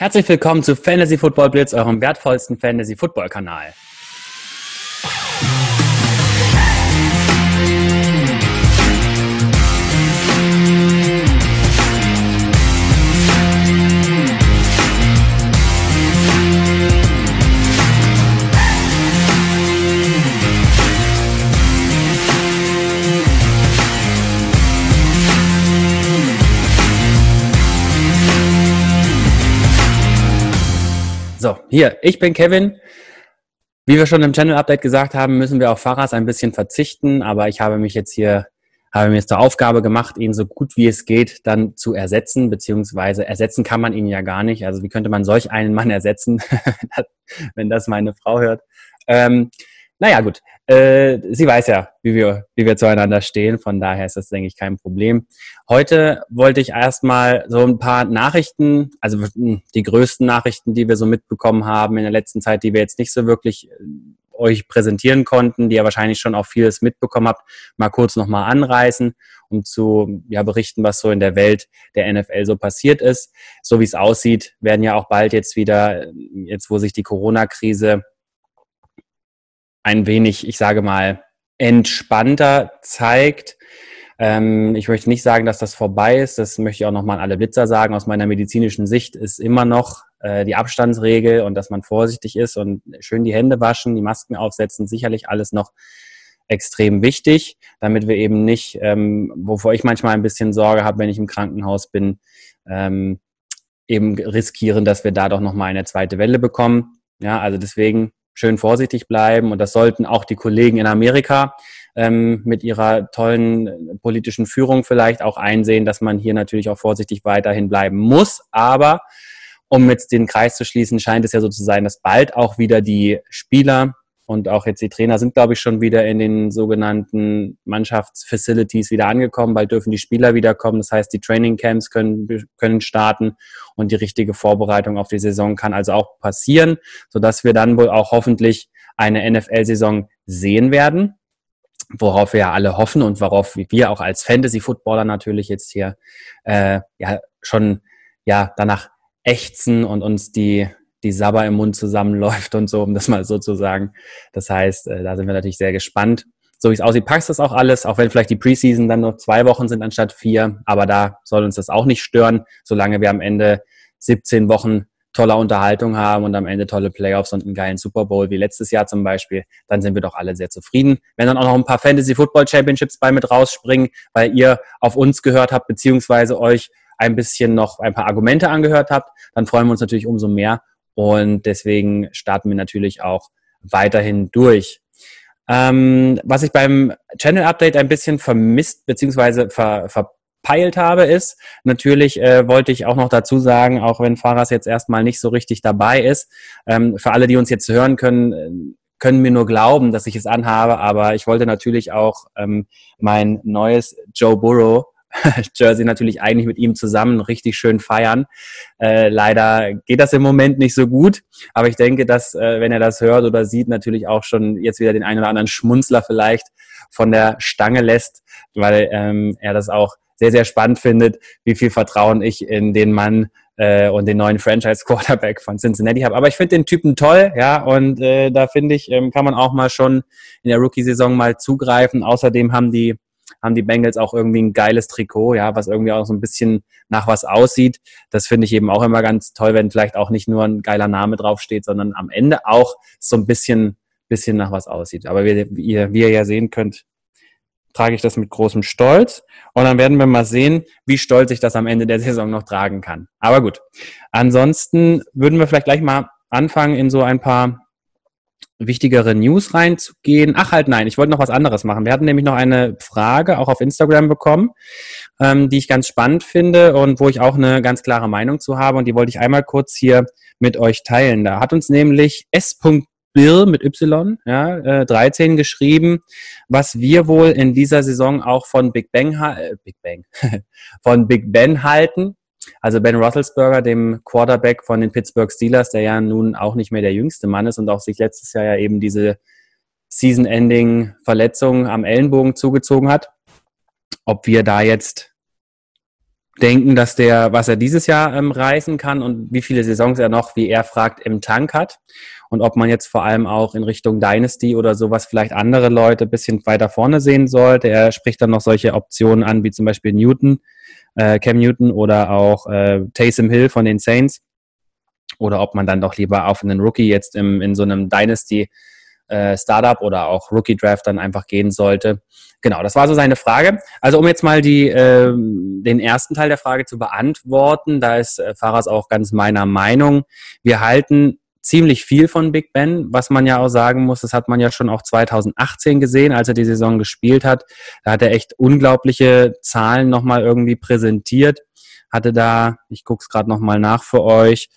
Herzlich willkommen zu Fantasy Football Blitz, eurem wertvollsten Fantasy Football Kanal. So, hier, ich bin Kevin. Wie wir schon im Channel Update gesagt haben, müssen wir auf Fahrers ein bisschen verzichten, aber ich habe mich jetzt hier, habe mir jetzt zur Aufgabe gemacht, ihn so gut wie es geht dann zu ersetzen, beziehungsweise ersetzen kann man ihn ja gar nicht. Also wie könnte man solch einen Mann ersetzen, wenn das meine Frau hört? Ähm, naja, gut. Äh, sie weiß ja, wie wir, wie wir zueinander stehen. Von daher ist das, denke ich, kein Problem. Heute wollte ich erstmal so ein paar Nachrichten, also hm, die größten Nachrichten, die wir so mitbekommen haben in der letzten Zeit, die wir jetzt nicht so wirklich äh, euch präsentieren konnten, die ihr wahrscheinlich schon auch vieles mitbekommen habt, mal kurz nochmal anreißen, um zu ja, berichten, was so in der Welt der NFL so passiert ist. So wie es aussieht, werden ja auch bald jetzt wieder, jetzt wo sich die Corona-Krise ein wenig, ich sage mal, entspannter zeigt. Ähm, ich möchte nicht sagen, dass das vorbei ist. Das möchte ich auch nochmal an alle Blitzer sagen. Aus meiner medizinischen Sicht ist immer noch äh, die Abstandsregel und dass man vorsichtig ist und schön die Hände waschen, die Masken aufsetzen, sicherlich alles noch extrem wichtig, damit wir eben nicht, ähm, wovor ich manchmal ein bisschen Sorge habe, wenn ich im Krankenhaus bin, ähm, eben riskieren, dass wir da doch nochmal eine zweite Welle bekommen. Ja, also deswegen schön vorsichtig bleiben. Und das sollten auch die Kollegen in Amerika ähm, mit ihrer tollen politischen Führung vielleicht auch einsehen, dass man hier natürlich auch vorsichtig weiterhin bleiben muss. Aber um jetzt den Kreis zu schließen, scheint es ja so zu sein, dass bald auch wieder die Spieler und auch jetzt die Trainer sind, glaube ich, schon wieder in den sogenannten Mannschaftsfacilities wieder angekommen. Bald dürfen die Spieler wiederkommen. Das heißt, die Trainingcamps können, können starten und die richtige Vorbereitung auf die Saison kann also auch passieren, sodass wir dann wohl auch hoffentlich eine NFL-Saison sehen werden worauf wir ja alle hoffen und worauf wir auch als Fantasy-Footballer natürlich jetzt hier äh, ja schon ja danach ächzen und uns die die Sabber im Mund zusammenläuft und so, um das mal so zu sagen. Das heißt, äh, da sind wir natürlich sehr gespannt. So wie es aussieht, passt das auch alles, auch wenn vielleicht die Preseason dann noch zwei Wochen sind anstatt vier. Aber da soll uns das auch nicht stören, solange wir am Ende 17 Wochen toller Unterhaltung haben und am Ende tolle Playoffs und einen geilen Super Bowl wie letztes Jahr zum Beispiel, dann sind wir doch alle sehr zufrieden. Wenn dann auch noch ein paar Fantasy Football Championships bei mit rausspringen, weil ihr auf uns gehört habt, beziehungsweise euch ein bisschen noch ein paar Argumente angehört habt, dann freuen wir uns natürlich umso mehr und deswegen starten wir natürlich auch weiterhin durch. Ähm, was ich beim Channel Update ein bisschen vermisst bzw. Ver, verpeilt habe, ist, natürlich äh, wollte ich auch noch dazu sagen, auch wenn Faras jetzt erstmal nicht so richtig dabei ist, ähm, für alle, die uns jetzt hören können, können mir nur glauben, dass ich es anhabe, aber ich wollte natürlich auch ähm, mein neues Joe Burrow Jersey natürlich eigentlich mit ihm zusammen richtig schön feiern. Äh, leider geht das im Moment nicht so gut, aber ich denke, dass, äh, wenn er das hört oder sieht, natürlich auch schon jetzt wieder den einen oder anderen Schmunzler vielleicht von der Stange lässt, weil ähm, er das auch sehr, sehr spannend findet, wie viel Vertrauen ich in den Mann äh, und den neuen Franchise-Quarterback von Cincinnati habe. Aber ich finde den Typen toll, ja, und äh, da finde ich, ähm, kann man auch mal schon in der Rookie-Saison mal zugreifen. Außerdem haben die haben die Bengals auch irgendwie ein geiles Trikot, ja, was irgendwie auch so ein bisschen nach was aussieht. Das finde ich eben auch immer ganz toll, wenn vielleicht auch nicht nur ein geiler Name draufsteht, sondern am Ende auch so ein bisschen, bisschen nach was aussieht. Aber wie ihr, wie ihr ja sehen könnt, trage ich das mit großem Stolz. Und dann werden wir mal sehen, wie stolz ich das am Ende der Saison noch tragen kann. Aber gut. Ansonsten würden wir vielleicht gleich mal anfangen in so ein paar wichtigere News reinzugehen. Ach halt nein, ich wollte noch was anderes machen. Wir hatten nämlich noch eine Frage auch auf Instagram bekommen, ähm, die ich ganz spannend finde und wo ich auch eine ganz klare Meinung zu habe und die wollte ich einmal kurz hier mit euch teilen. Da hat uns nämlich S. Mit Y, ja, äh, 13 geschrieben, was wir wohl in dieser Saison auch von Big Bang, äh, Big Bang, von Big Ben halten. Also Ben Roethlisberger, dem Quarterback von den Pittsburgh Steelers, der ja nun auch nicht mehr der jüngste Mann ist und auch sich letztes Jahr ja eben diese Season-Ending-Verletzung am Ellenbogen zugezogen hat. Ob wir da jetzt denken, dass der, was er dieses Jahr ähm, reißen kann und wie viele Saisons er noch, wie er fragt, im Tank hat. Und ob man jetzt vor allem auch in Richtung Dynasty oder sowas vielleicht andere Leute ein bisschen weiter vorne sehen sollte. Er spricht dann noch solche Optionen an, wie zum Beispiel Newton, äh, Cam Newton oder auch äh, Taysom Hill von den Saints. Oder ob man dann doch lieber auf einen Rookie jetzt im, in so einem Dynasty äh, Startup oder auch Rookie Draft dann einfach gehen sollte. Genau, das war so seine Frage. Also um jetzt mal die, äh, den ersten Teil der Frage zu beantworten, da ist äh, Faras auch ganz meiner Meinung. Wir halten ziemlich viel von Big Ben, was man ja auch sagen muss, das hat man ja schon auch 2018 gesehen, als er die Saison gespielt hat. Da hat er echt unglaubliche Zahlen nochmal irgendwie präsentiert. Hatte da, ich gucke es gerade nochmal nach für euch,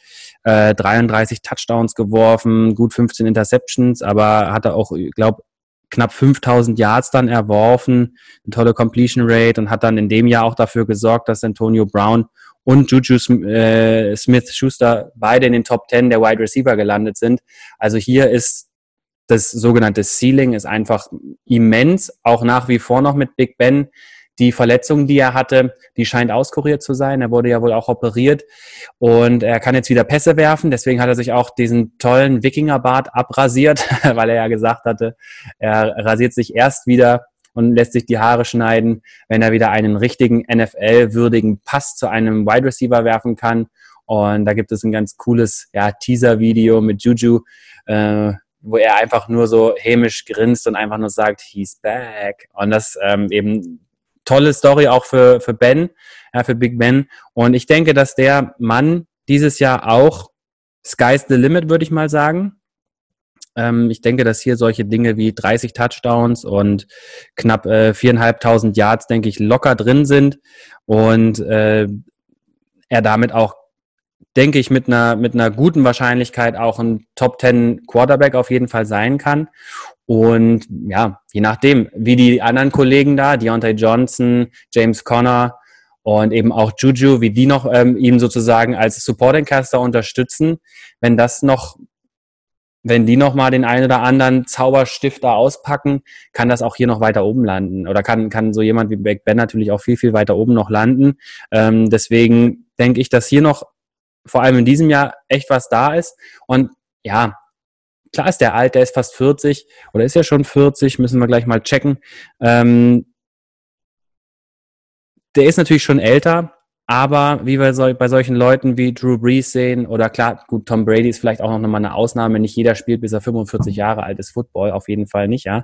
äh, 33 Touchdowns geworfen, gut 15 Interceptions, aber hatte auch, ich glaube, knapp 5000 Yards dann erworfen, eine tolle Completion Rate und hat dann in dem Jahr auch dafür gesorgt, dass Antonio Brown und Juju äh, Smith-Schuster beide in den Top 10 der Wide Receiver gelandet sind. Also hier ist das sogenannte Ceiling ist einfach immens, auch nach wie vor noch mit Big Ben. Die Verletzung, die er hatte, die scheint auskuriert zu sein. Er wurde ja wohl auch operiert und er kann jetzt wieder Pässe werfen. Deswegen hat er sich auch diesen tollen Wikingerbart abrasiert, weil er ja gesagt hatte, er rasiert sich erst wieder und lässt sich die Haare schneiden, wenn er wieder einen richtigen NFL-würdigen Pass zu einem Wide Receiver werfen kann. Und da gibt es ein ganz cooles ja, Teaser-Video mit Juju, äh, wo er einfach nur so hämisch grinst und einfach nur sagt, he's back. Und das ähm, eben tolle Story auch für, für Ben, ja, für Big Ben. Und ich denke, dass der Mann dieses Jahr auch Sky's the Limit, würde ich mal sagen. Ähm, ich denke, dass hier solche Dinge wie 30 Touchdowns und knapp äh, 4.500 Yards, denke ich, locker drin sind und äh, er damit auch, denke ich, mit einer, mit einer guten Wahrscheinlichkeit auch ein Top 10 Quarterback auf jeden Fall sein kann. Und ja, je nachdem, wie die anderen Kollegen da, Deontay Johnson, James Conner und eben auch Juju, wie die noch ähm, ihn sozusagen als Supporting Caster unterstützen, wenn das noch wenn die nochmal den einen oder anderen Zauberstifter auspacken, kann das auch hier noch weiter oben landen. Oder kann, kann so jemand wie Beck Ben natürlich auch viel, viel weiter oben noch landen. Ähm, deswegen denke ich, dass hier noch vor allem in diesem Jahr echt was da ist. Und ja, klar ist der alt, der ist fast 40 oder ist ja schon 40, müssen wir gleich mal checken. Ähm, der ist natürlich schon älter, aber wie wir bei solchen Leuten wie Drew Brees sehen, oder klar, gut, Tom Brady ist vielleicht auch noch mal eine Ausnahme. Nicht jeder spielt, bis er 45 Jahre alt ist, Football, auf jeden Fall nicht, ja.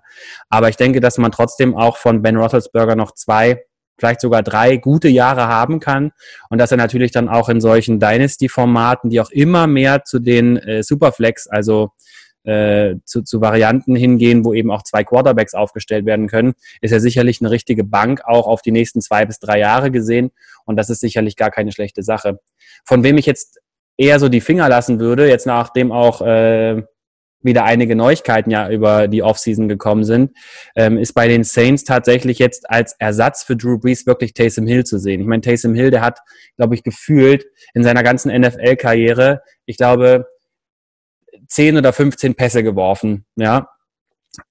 Aber ich denke, dass man trotzdem auch von Ben Roethlisberger noch zwei, vielleicht sogar drei gute Jahre haben kann. Und dass er natürlich dann auch in solchen Dynasty-Formaten, die auch immer mehr zu den äh, Superflex, also äh, zu, zu Varianten hingehen, wo eben auch zwei Quarterbacks aufgestellt werden können, ist ja sicherlich eine richtige Bank auch auf die nächsten zwei bis drei Jahre gesehen. Und das ist sicherlich gar keine schlechte Sache. Von wem ich jetzt eher so die Finger lassen würde, jetzt nachdem auch äh, wieder einige Neuigkeiten ja über die Offseason gekommen sind, ähm, ist bei den Saints tatsächlich jetzt als Ersatz für Drew Brees wirklich Taysom Hill zu sehen. Ich meine, Taysom Hill, der hat, glaube ich, gefühlt in seiner ganzen NFL-Karriere, ich glaube, 10 oder 15 Pässe geworfen, ja.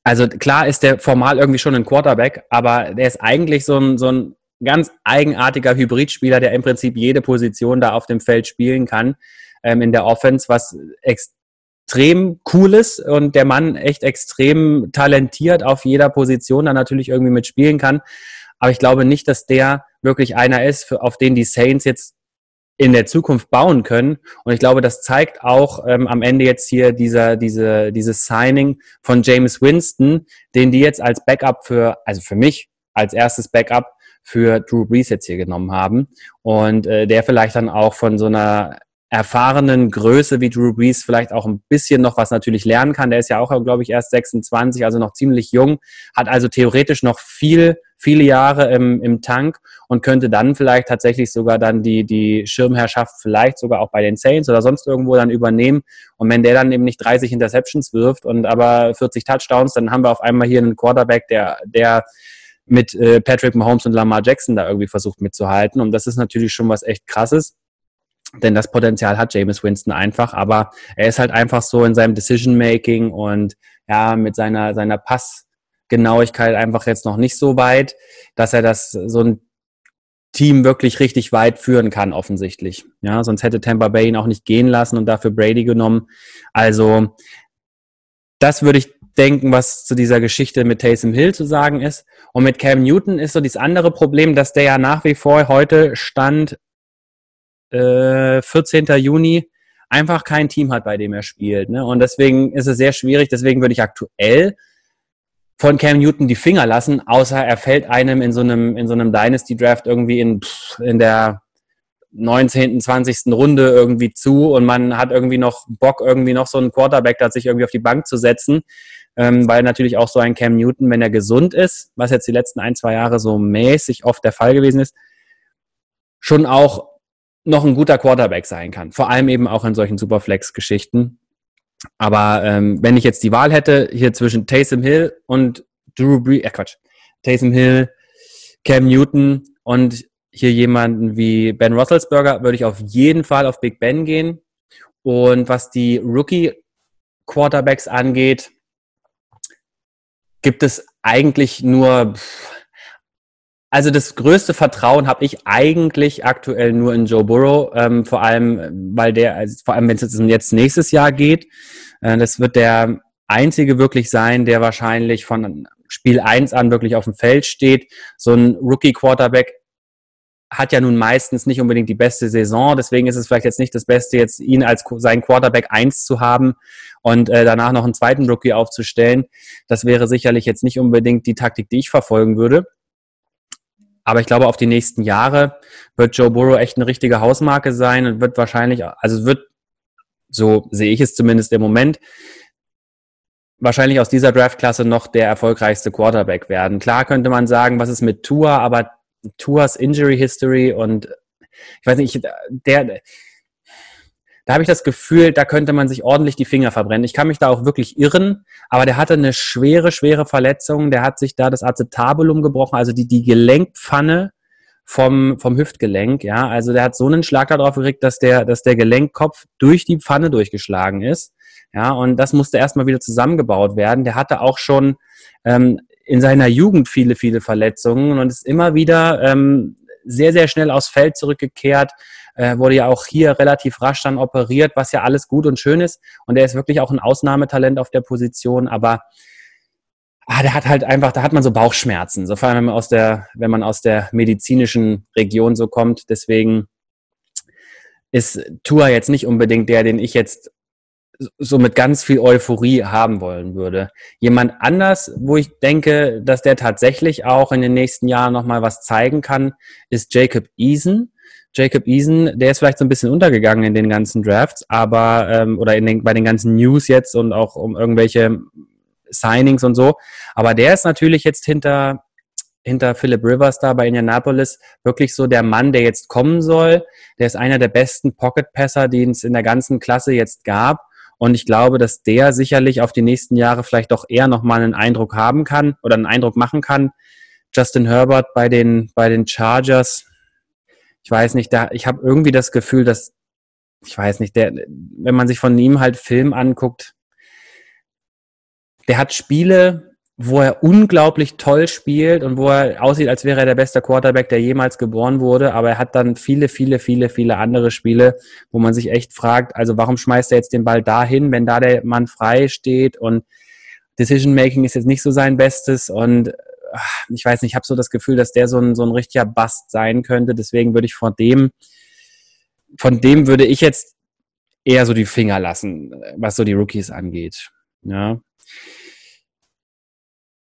Also klar ist der formal irgendwie schon ein Quarterback, aber der ist eigentlich so ein, so ein ganz eigenartiger Hybridspieler, der im Prinzip jede Position da auf dem Feld spielen kann ähm, in der Offense, was extrem cool ist und der Mann echt extrem talentiert auf jeder Position da natürlich irgendwie mitspielen kann. Aber ich glaube nicht, dass der wirklich einer ist, für, auf den die Saints jetzt in der Zukunft bauen können. Und ich glaube, das zeigt auch ähm, am Ende jetzt hier dieser, diese, dieses Signing von James Winston, den die jetzt als Backup für, also für mich als erstes Backup für Drew Brees jetzt hier genommen haben. Und äh, der vielleicht dann auch von so einer erfahrenen Größe wie Drew Brees vielleicht auch ein bisschen noch was natürlich lernen kann. Der ist ja auch, glaube ich, erst 26, also noch ziemlich jung, hat also theoretisch noch viel, viele Jahre im, im Tank und könnte dann vielleicht tatsächlich sogar dann die, die Schirmherrschaft vielleicht sogar auch bei den Saints oder sonst irgendwo dann übernehmen. Und wenn der dann eben nicht 30 Interceptions wirft und aber 40 Touchdowns, dann haben wir auf einmal hier einen Quarterback, der, der mit äh, Patrick Mahomes und Lamar Jackson da irgendwie versucht mitzuhalten. Und das ist natürlich schon was echt krasses. Denn das Potenzial hat James Winston einfach, aber er ist halt einfach so in seinem Decision-Making und ja, mit seiner, seiner Passgenauigkeit einfach jetzt noch nicht so weit, dass er das so ein Team wirklich richtig weit führen kann, offensichtlich. Ja, sonst hätte Tampa Bay ihn auch nicht gehen lassen und dafür Brady genommen. Also, das würde ich denken, was zu dieser Geschichte mit Taysom Hill zu sagen ist. Und mit Cam Newton ist so dieses andere Problem, dass der ja nach wie vor heute stand, äh, 14. Juni, einfach kein Team hat, bei dem er spielt. Ne? Und deswegen ist es sehr schwierig. Deswegen würde ich aktuell von Cam Newton die Finger lassen, außer er fällt einem in so einem, in so einem Dynasty Draft irgendwie in, in der 19., 20. Runde irgendwie zu und man hat irgendwie noch Bock, irgendwie noch so einen Quarterback da sich irgendwie auf die Bank zu setzen, ähm, weil natürlich auch so ein Cam Newton, wenn er gesund ist, was jetzt die letzten ein, zwei Jahre so mäßig oft der Fall gewesen ist, schon auch noch ein guter Quarterback sein kann. Vor allem eben auch in solchen Superflex-Geschichten. Aber ähm, wenn ich jetzt die Wahl hätte, hier zwischen Taysom Hill und Drew Brees, äh Quatsch, Taysom Hill, Cam Newton und hier jemanden wie Ben Roethlisberger, würde ich auf jeden Fall auf Big Ben gehen. Und was die Rookie-Quarterbacks angeht, gibt es eigentlich nur, also das größte Vertrauen habe ich eigentlich aktuell nur in Joe Burrow, ähm, vor allem, weil der, also vor allem wenn es jetzt nächstes Jahr geht, äh, das wird der einzige wirklich sein, der wahrscheinlich von Spiel 1 an wirklich auf dem Feld steht. So ein Rookie-Quarterback hat ja nun meistens nicht unbedingt die beste Saison, deswegen ist es vielleicht jetzt nicht das Beste, jetzt ihn als sein Quarterback 1 zu haben und äh, danach noch einen zweiten Rookie aufzustellen. Das wäre sicherlich jetzt nicht unbedingt die Taktik, die ich verfolgen würde. Aber ich glaube, auf die nächsten Jahre wird Joe Burrow echt eine richtige Hausmarke sein und wird wahrscheinlich, also wird, so sehe ich es zumindest im Moment, wahrscheinlich aus dieser Draftklasse noch der erfolgreichste Quarterback werden. Klar könnte man sagen, was ist mit Tua, aber Tuas Injury History und ich weiß nicht, der, da habe ich das Gefühl, da könnte man sich ordentlich die Finger verbrennen. Ich kann mich da auch wirklich irren, aber der hatte eine schwere, schwere Verletzung. Der hat sich da das Acetabulum gebrochen, also die, die Gelenkpfanne vom, vom Hüftgelenk. Ja, also der hat so einen Schlag darauf gekriegt, dass der, dass der Gelenkkopf durch die Pfanne durchgeschlagen ist. Ja, und das musste erstmal wieder zusammengebaut werden. Der hatte auch schon ähm, in seiner Jugend viele, viele Verletzungen und ist immer wieder ähm, sehr, sehr schnell aufs Feld zurückgekehrt, äh, wurde ja auch hier relativ rasch dann operiert, was ja alles gut und schön ist. Und er ist wirklich auch ein Ausnahmetalent auf der Position, aber ah, der hat halt einfach, da hat man so Bauchschmerzen, so vor allem wenn man aus der, wenn man aus der medizinischen Region so kommt. Deswegen ist Tua jetzt nicht unbedingt der, den ich jetzt so mit ganz viel Euphorie haben wollen würde. Jemand anders, wo ich denke, dass der tatsächlich auch in den nächsten Jahren nochmal was zeigen kann, ist Jacob Eason. Jacob Eason, der ist vielleicht so ein bisschen untergegangen in den ganzen Drafts, aber ähm, oder in den, bei den ganzen News jetzt und auch um irgendwelche Signings und so. Aber der ist natürlich jetzt hinter hinter Philip Rivers da bei Indianapolis wirklich so der Mann, der jetzt kommen soll. Der ist einer der besten Pocket-Passer, die es in der ganzen Klasse jetzt gab. Und ich glaube, dass der sicherlich auf die nächsten Jahre vielleicht doch eher nochmal einen Eindruck haben kann oder einen Eindruck machen kann. Justin Herbert bei den, bei den Chargers, ich weiß nicht, da, ich habe irgendwie das Gefühl, dass, ich weiß nicht, der, wenn man sich von ihm halt Film anguckt, der hat Spiele, wo er unglaublich toll spielt und wo er aussieht, als wäre er der beste Quarterback, der jemals geboren wurde. Aber er hat dann viele, viele, viele, viele andere Spiele, wo man sich echt fragt, also warum schmeißt er jetzt den Ball dahin, wenn da der Mann frei steht und Decision Making ist jetzt nicht so sein Bestes und ich weiß nicht, ich habe so das Gefühl, dass der so ein, so ein richtiger Bast sein könnte. Deswegen würde ich von dem, von dem würde ich jetzt eher so die Finger lassen, was so die Rookies angeht. Ja.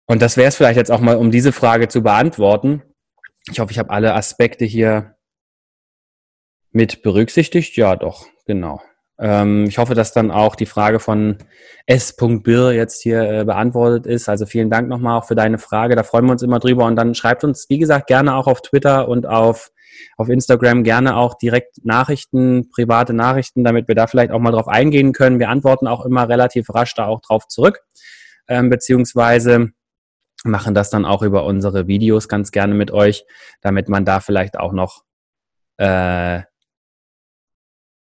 Und das wäre es vielleicht jetzt auch mal, um diese Frage zu beantworten. Ich hoffe, ich habe alle Aspekte hier mit berücksichtigt. Ja, doch, genau. Ähm, ich hoffe, dass dann auch die Frage von S.Bir jetzt hier äh, beantwortet ist. Also vielen Dank nochmal auch für deine Frage. Da freuen wir uns immer drüber. Und dann schreibt uns, wie gesagt, gerne auch auf Twitter und auf, auf Instagram gerne auch direkt Nachrichten, private Nachrichten, damit wir da vielleicht auch mal drauf eingehen können. Wir antworten auch immer relativ rasch da auch drauf zurück. Ähm, beziehungsweise machen das dann auch über unsere Videos ganz gerne mit euch, damit man da vielleicht auch noch äh,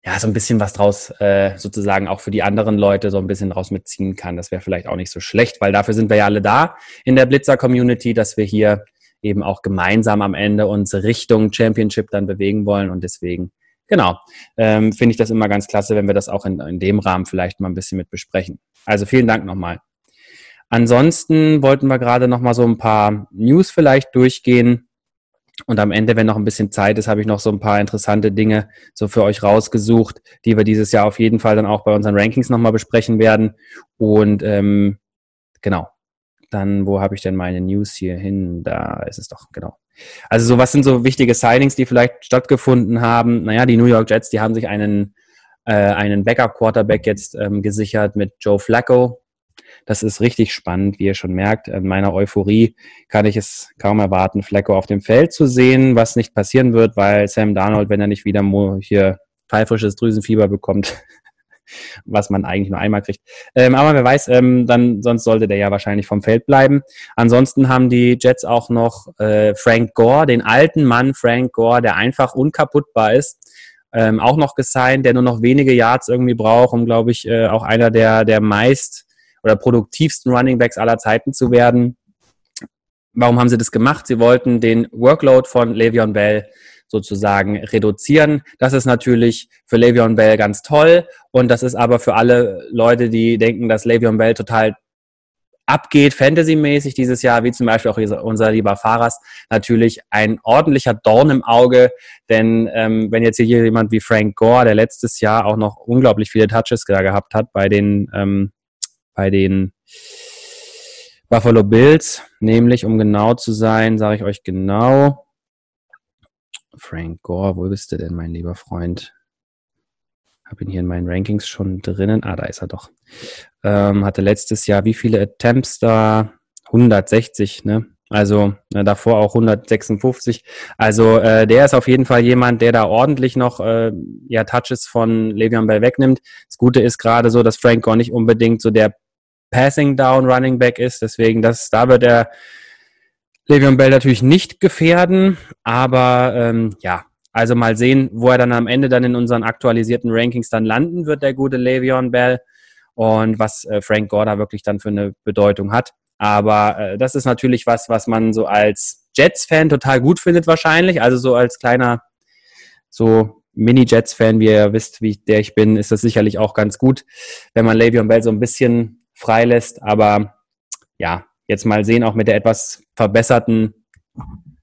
ja so ein bisschen was draus äh, sozusagen auch für die anderen Leute so ein bisschen draus mitziehen kann. Das wäre vielleicht auch nicht so schlecht, weil dafür sind wir ja alle da in der Blitzer Community, dass wir hier eben auch gemeinsam am Ende uns Richtung Championship dann bewegen wollen und deswegen, genau, ähm, finde ich das immer ganz klasse, wenn wir das auch in, in dem Rahmen vielleicht mal ein bisschen mit besprechen. Also vielen Dank nochmal. Ansonsten wollten wir gerade nochmal so ein paar News vielleicht durchgehen. Und am Ende, wenn noch ein bisschen Zeit ist, habe ich noch so ein paar interessante Dinge so für euch rausgesucht, die wir dieses Jahr auf jeden Fall dann auch bei unseren Rankings nochmal besprechen werden. Und ähm, genau, dann, wo habe ich denn meine News hier hin? Da ist es doch, genau. Also so, was sind so wichtige Signings, die vielleicht stattgefunden haben? Naja, die New York Jets, die haben sich einen, äh, einen Backup-Quarterback jetzt ähm, gesichert mit Joe Flacco. Das ist richtig spannend, wie ihr schon merkt. In meiner Euphorie kann ich es kaum erwarten, Flacco auf dem Feld zu sehen, was nicht passieren wird, weil Sam Darnold, wenn er nicht wieder hier pfeifrisches Drüsenfieber bekommt, was man eigentlich nur einmal kriegt. Ähm, aber wer weiß, ähm, dann sonst sollte der ja wahrscheinlich vom Feld bleiben. Ansonsten haben die Jets auch noch äh, Frank Gore, den alten Mann Frank Gore, der einfach unkaputtbar ist. Ähm, auch noch gesigned, der nur noch wenige Yards irgendwie braucht, um, glaube ich, äh, auch einer der, der meist oder produktivsten Running Backs aller Zeiten zu werden. Warum haben sie das gemacht? Sie wollten den Workload von Le'Veon Bell sozusagen reduzieren. Das ist natürlich für Le'Veon Bell ganz toll und das ist aber für alle Leute, die denken, dass Le'Veon Bell total abgeht, fantasymäßig dieses Jahr, wie zum Beispiel auch unser lieber Fahrers, natürlich ein ordentlicher Dorn im Auge, denn ähm, wenn jetzt hier jemand wie Frank Gore, der letztes Jahr auch noch unglaublich viele Touches gehabt hat bei den, ähm, bei den Buffalo Bills, nämlich um genau zu sein, sage ich euch genau, Frank Gore, wo bist du denn, mein lieber Freund? Habe ihn hier in meinen Rankings schon drinnen. Ah, da ist er doch. Ähm, hatte letztes Jahr wie viele Attempts da? 160, ne? Also äh, davor auch 156. Also äh, der ist auf jeden Fall jemand, der da ordentlich noch äh, ja, Touches von Le'Veon Bell wegnimmt. Das Gute ist gerade so, dass Frank Gore nicht unbedingt so der Passing Down Running Back ist. Deswegen, das, da wird er Le'Veon Bell natürlich nicht gefährden, aber ähm, ja, also mal sehen, wo er dann am Ende dann in unseren aktualisierten Rankings dann landen wird, der gute Le'Veon Bell und was äh, Frank Gore da wirklich dann für eine Bedeutung hat. Aber äh, das ist natürlich was, was man so als Jets-Fan total gut findet wahrscheinlich. Also so als kleiner so Mini-Jets-Fan, wie ihr wisst, wie der ich bin, ist das sicherlich auch ganz gut, wenn man Le'Veon Bell so ein bisschen freilässt. Aber ja, jetzt mal sehen, auch mit der etwas verbesserten,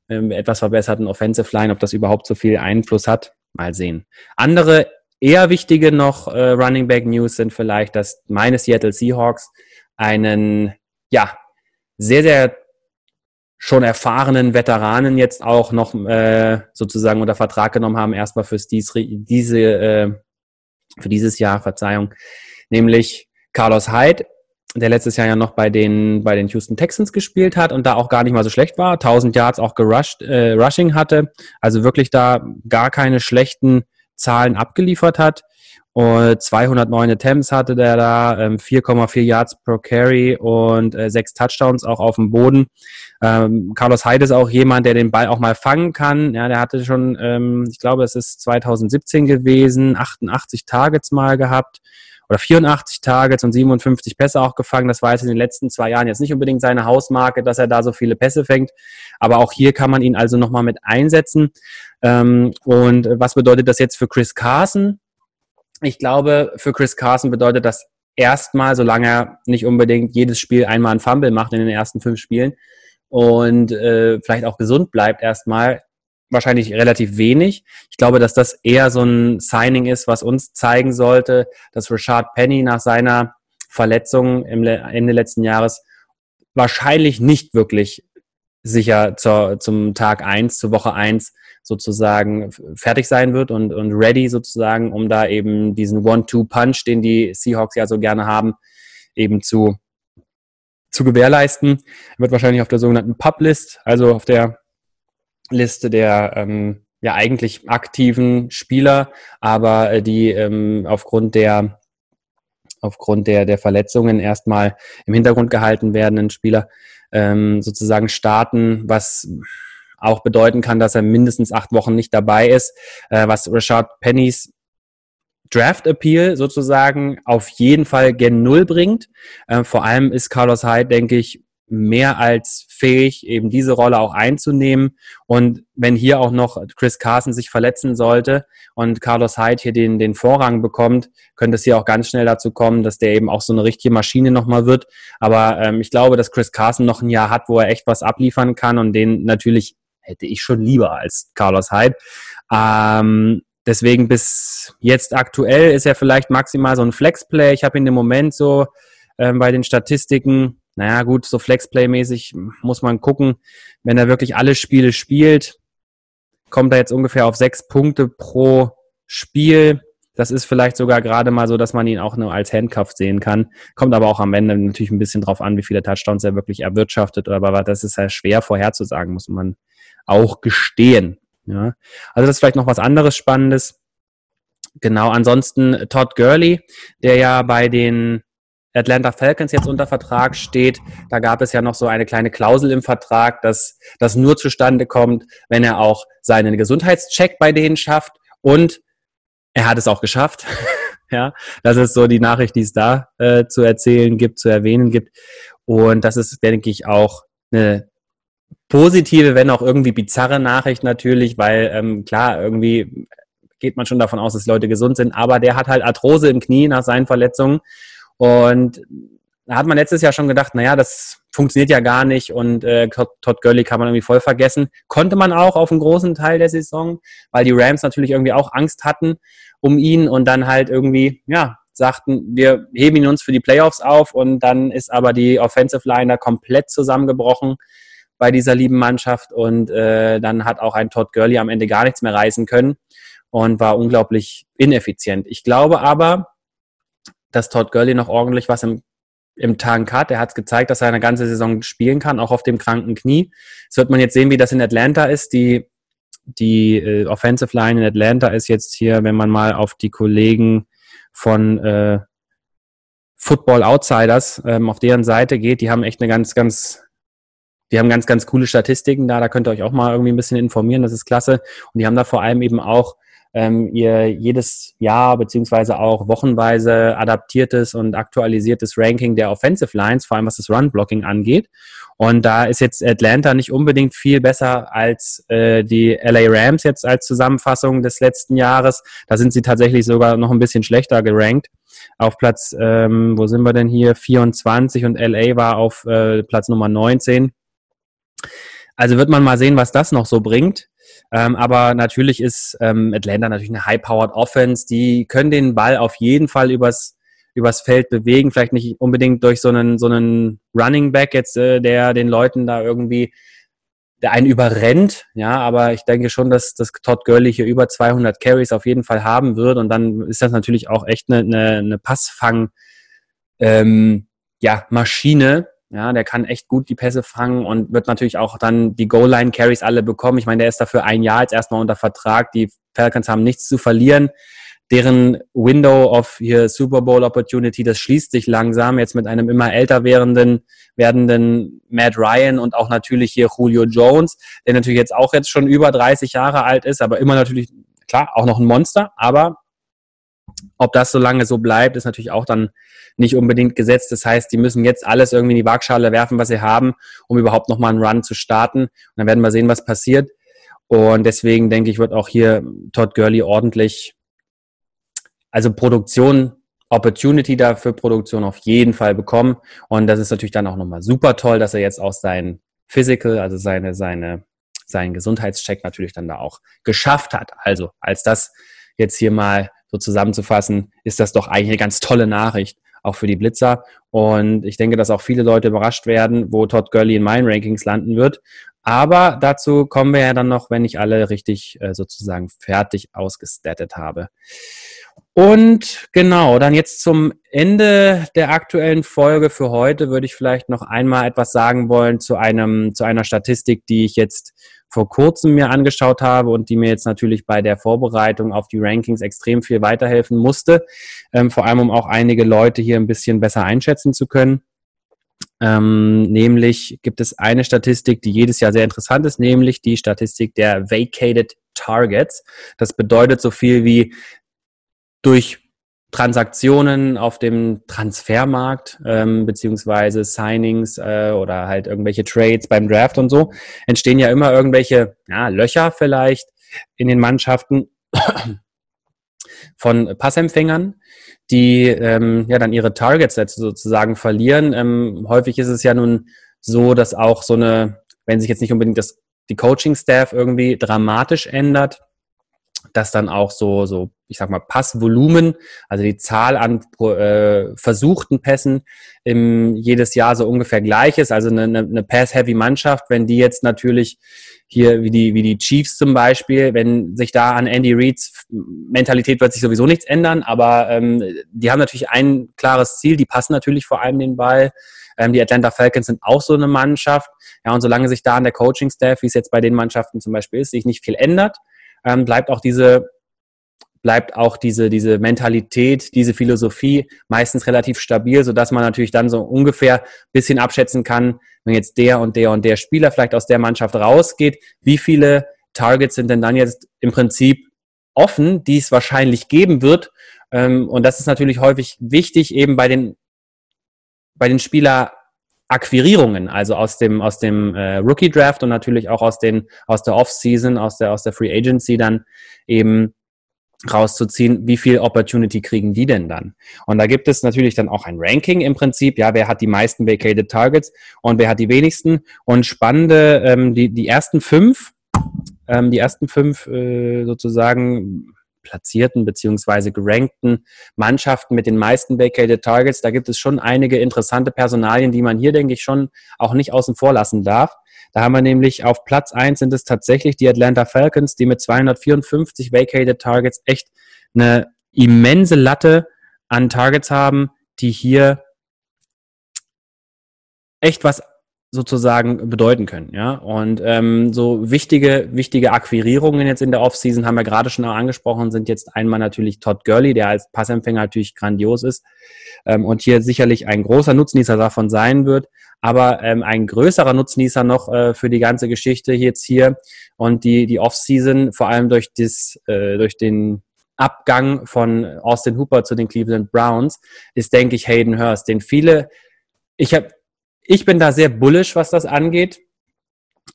äh, etwas verbesserten Offensive Line, ob das überhaupt so viel Einfluss hat. Mal sehen. Andere eher wichtige noch äh, Running Back News sind vielleicht, dass meine Seattle Seahawks einen, ja, sehr, sehr schon erfahrenen Veteranen jetzt auch noch äh, sozusagen unter Vertrag genommen haben, erstmal fürs dies, diese, äh, für dieses Jahr, Verzeihung, nämlich Carlos Hyde der letztes Jahr ja noch bei den, bei den Houston Texans gespielt hat und da auch gar nicht mal so schlecht war, 1000 Yards auch gerusht, äh, Rushing hatte, also wirklich da gar keine schlechten Zahlen abgeliefert hat. Und 209 Attempts hatte der da, 4,4 ähm, Yards pro Carry und äh, sechs Touchdowns auch auf dem Boden. Ähm, Carlos Hyde ist auch jemand, der den Ball auch mal fangen kann. Ja, der hatte schon, ähm, ich glaube, es ist 2017 gewesen, 88 Targets mal gehabt oder 84 Targets und 57 Pässe auch gefangen. Das war jetzt in den letzten zwei Jahren jetzt nicht unbedingt seine Hausmarke, dass er da so viele Pässe fängt. Aber auch hier kann man ihn also nochmal mit einsetzen. Und was bedeutet das jetzt für Chris Carson? Ich glaube, für Chris Carson bedeutet das erstmal, solange er nicht unbedingt jedes Spiel einmal ein Fumble macht in den ersten fünf Spielen und äh, vielleicht auch gesund bleibt erstmal, wahrscheinlich relativ wenig. Ich glaube, dass das eher so ein Signing ist, was uns zeigen sollte, dass Richard Penny nach seiner Verletzung im Ende letzten Jahres wahrscheinlich nicht wirklich sicher zur, zum Tag eins, zur Woche eins sozusagen fertig sein wird und, und ready sozusagen, um da eben diesen One-Two-Punch, den die Seahawks ja so gerne haben, eben zu, zu gewährleisten. Wird wahrscheinlich auf der sogenannten Pub-List, also auf der Liste der ähm, ja eigentlich aktiven Spieler, aber äh, die ähm, aufgrund der aufgrund der der Verletzungen erstmal im Hintergrund gehalten werdenden Spieler ähm, sozusagen starten, was auch bedeuten kann, dass er mindestens acht Wochen nicht dabei ist, äh, was Richard Pennys Draft Appeal sozusagen auf jeden Fall gen Null bringt. Äh, vor allem ist Carlos Hyde, denke ich, mehr als fähig, eben diese Rolle auch einzunehmen. Und wenn hier auch noch Chris Carson sich verletzen sollte und Carlos Hyde hier den, den Vorrang bekommt, könnte es hier auch ganz schnell dazu kommen, dass der eben auch so eine richtige Maschine nochmal wird. Aber ähm, ich glaube, dass Chris Carson noch ein Jahr hat, wo er echt was abliefern kann und den natürlich hätte ich schon lieber als Carlos Hyde. Ähm, deswegen bis jetzt aktuell ist er vielleicht maximal so ein Flexplay. Ich habe ihn im Moment so ähm, bei den Statistiken, naja gut, so Flexplay-mäßig muss man gucken, wenn er wirklich alle Spiele spielt, kommt er jetzt ungefähr auf sechs Punkte pro Spiel. Das ist vielleicht sogar gerade mal so, dass man ihn auch nur als Handcuff sehen kann. Kommt aber auch am Ende natürlich ein bisschen drauf an, wie viele Touchdowns er wirklich erwirtschaftet. Aber das ist ja schwer vorherzusagen, muss man auch gestehen. Ja. Also das ist vielleicht noch was anderes Spannendes. Genau, ansonsten Todd Gurley, der ja bei den Atlanta Falcons jetzt unter Vertrag steht, da gab es ja noch so eine kleine Klausel im Vertrag, dass das nur zustande kommt, wenn er auch seinen Gesundheitscheck bei denen schafft und er hat es auch geschafft. ja, das ist so die Nachricht, die es da äh, zu erzählen gibt, zu erwähnen gibt. Und das ist, denke ich, auch eine positive, wenn auch irgendwie bizarre Nachricht natürlich, weil ähm, klar, irgendwie geht man schon davon aus, dass Leute gesund sind, aber der hat halt Arthrose im Knie nach seinen Verletzungen und da hat man letztes Jahr schon gedacht, naja, das funktioniert ja gar nicht und äh, Todd Gurley kann man irgendwie voll vergessen. Konnte man auch auf einen großen Teil der Saison, weil die Rams natürlich irgendwie auch Angst hatten um ihn und dann halt irgendwie, ja, sagten, wir heben ihn uns für die Playoffs auf und dann ist aber die Offensive Line da komplett zusammengebrochen bei dieser lieben Mannschaft und äh, dann hat auch ein Todd Gurley am Ende gar nichts mehr reißen können und war unglaublich ineffizient. Ich glaube aber, dass Todd Gurley noch ordentlich was im, im Tank hat. Er hat gezeigt, dass er eine ganze Saison spielen kann, auch auf dem kranken Knie. Das wird man jetzt sehen, wie das in Atlanta ist. Die, die äh, Offensive Line in Atlanta ist jetzt hier, wenn man mal auf die Kollegen von äh, Football Outsiders ähm, auf deren Seite geht, die haben echt eine ganz, ganz die haben ganz, ganz coole Statistiken da. Da könnt ihr euch auch mal irgendwie ein bisschen informieren. Das ist klasse. Und die haben da vor allem eben auch ähm, ihr jedes Jahr beziehungsweise auch wochenweise adaptiertes und aktualisiertes Ranking der Offensive Lines, vor allem was das Run-Blocking angeht. Und da ist jetzt Atlanta nicht unbedingt viel besser als äh, die LA Rams jetzt als Zusammenfassung des letzten Jahres. Da sind sie tatsächlich sogar noch ein bisschen schlechter gerankt. Auf Platz, ähm, wo sind wir denn hier? 24 und LA war auf äh, Platz Nummer 19. Also wird man mal sehen, was das noch so bringt. Ähm, aber natürlich ist ähm, Atlanta natürlich eine high-powered Offense. Die können den Ball auf jeden Fall übers, übers Feld bewegen. Vielleicht nicht unbedingt durch so einen, so einen Running Back jetzt, äh, der den Leuten da irgendwie der einen überrennt, ja, aber ich denke schon, dass, dass Todd Gurley hier über 200 Carries auf jeden Fall haben wird und dann ist das natürlich auch echt eine, eine, eine Passfang, ähm, ja, Maschine, ja, der kann echt gut die Pässe fangen und wird natürlich auch dann die Goal-Line-Carries alle bekommen. Ich meine, der ist dafür ein Jahr jetzt erstmal unter Vertrag. Die Falcons haben nichts zu verlieren. Deren Window of hier Super Bowl Opportunity, das schließt sich langsam jetzt mit einem immer älter werdenden, werdenden Matt Ryan und auch natürlich hier Julio Jones, der natürlich jetzt auch jetzt schon über 30 Jahre alt ist, aber immer natürlich, klar, auch noch ein Monster, aber ob das so lange so bleibt, ist natürlich auch dann nicht unbedingt gesetzt. Das heißt, die müssen jetzt alles irgendwie in die Waagschale werfen, was sie haben, um überhaupt nochmal einen Run zu starten. Und dann werden wir sehen, was passiert. Und deswegen denke ich, wird auch hier Todd Gurley ordentlich, also Produktion, Opportunity dafür Produktion auf jeden Fall bekommen. Und das ist natürlich dann auch nochmal super toll, dass er jetzt auch sein Physical, also seine, seine, seinen Gesundheitscheck natürlich dann da auch geschafft hat. Also als das jetzt hier mal so zusammenzufassen, ist das doch eigentlich eine ganz tolle Nachricht, auch für die Blitzer. Und ich denke, dass auch viele Leute überrascht werden, wo Todd Gurley in meinen Rankings landen wird. Aber dazu kommen wir ja dann noch, wenn ich alle richtig äh, sozusagen fertig ausgestattet habe. Und genau, dann jetzt zum Ende der aktuellen Folge für heute würde ich vielleicht noch einmal etwas sagen wollen zu einem, zu einer Statistik, die ich jetzt vor kurzem mir angeschaut habe und die mir jetzt natürlich bei der Vorbereitung auf die Rankings extrem viel weiterhelfen musste, ähm, vor allem um auch einige Leute hier ein bisschen besser einschätzen zu können. Ähm, nämlich gibt es eine Statistik, die jedes Jahr sehr interessant ist, nämlich die Statistik der Vacated Targets. Das bedeutet so viel wie durch Transaktionen auf dem Transfermarkt ähm, beziehungsweise Signings äh, oder halt irgendwelche Trades beim Draft und so entstehen ja immer irgendwelche ja, Löcher vielleicht in den Mannschaften von Passempfängern, die ähm, ja dann ihre Targets sozusagen verlieren. Ähm, häufig ist es ja nun so, dass auch so eine, wenn sich jetzt nicht unbedingt das die Coaching-Staff irgendwie dramatisch ändert, dass dann auch so, so, ich sag mal, Passvolumen, also die Zahl an äh, versuchten Pässen im, jedes Jahr so ungefähr gleich ist. Also eine, eine Pass-Heavy-Mannschaft, wenn die jetzt natürlich hier wie die, wie die Chiefs zum Beispiel, wenn sich da an Andy Reids Mentalität wird sich sowieso nichts ändern, aber ähm, die haben natürlich ein klares Ziel, die passen natürlich vor allem den Ball. Ähm, die Atlanta Falcons sind auch so eine Mannschaft. Ja, und solange sich da an der Coaching-Staff, wie es jetzt bei den Mannschaften zum Beispiel ist, sich nicht viel ändert, ähm, bleibt auch diese bleibt auch diese, diese Mentalität, diese Philosophie meistens relativ stabil, so dass man natürlich dann so ungefähr bisschen abschätzen kann, wenn jetzt der und der und der Spieler vielleicht aus der Mannschaft rausgeht, wie viele Targets sind denn dann jetzt im Prinzip offen, die es wahrscheinlich geben wird. Ähm, und das ist natürlich häufig wichtig, eben bei den, bei den Spieler Akquirierungen, also aus dem aus dem äh, Rookie Draft und natürlich auch aus den aus der Off Season, aus der aus der Free Agency dann eben rauszuziehen, wie viel Opportunity kriegen die denn dann? Und da gibt es natürlich dann auch ein Ranking im Prinzip, ja, wer hat die meisten Vacated Targets und wer hat die wenigsten? Und spannende, ähm, die, die ersten fünf, ähm, die ersten fünf äh, sozusagen platzierten beziehungsweise gerankten Mannschaften mit den meisten Vacated Targets. Da gibt es schon einige interessante Personalien, die man hier, denke ich, schon auch nicht außen vor lassen darf. Da haben wir nämlich auf Platz eins sind es tatsächlich die Atlanta Falcons, die mit 254 Vacated Targets echt eine immense Latte an Targets haben, die hier echt was sozusagen bedeuten können. Ja? Und ähm, so wichtige, wichtige Akquirierungen jetzt in der Offseason haben wir gerade schon angesprochen, sind jetzt einmal natürlich Todd Gurley, der als Passempfänger natürlich grandios ist ähm, und hier sicherlich ein großer Nutznießer davon sein wird. Aber ähm, ein größerer Nutznießer noch äh, für die ganze Geschichte jetzt hier und die, die Offseason, vor allem durch, das, äh, durch den Abgang von Austin Hooper zu den Cleveland Browns, ist, denke ich, Hayden Hurst, den viele, ich habe ich bin da sehr bullish, was das angeht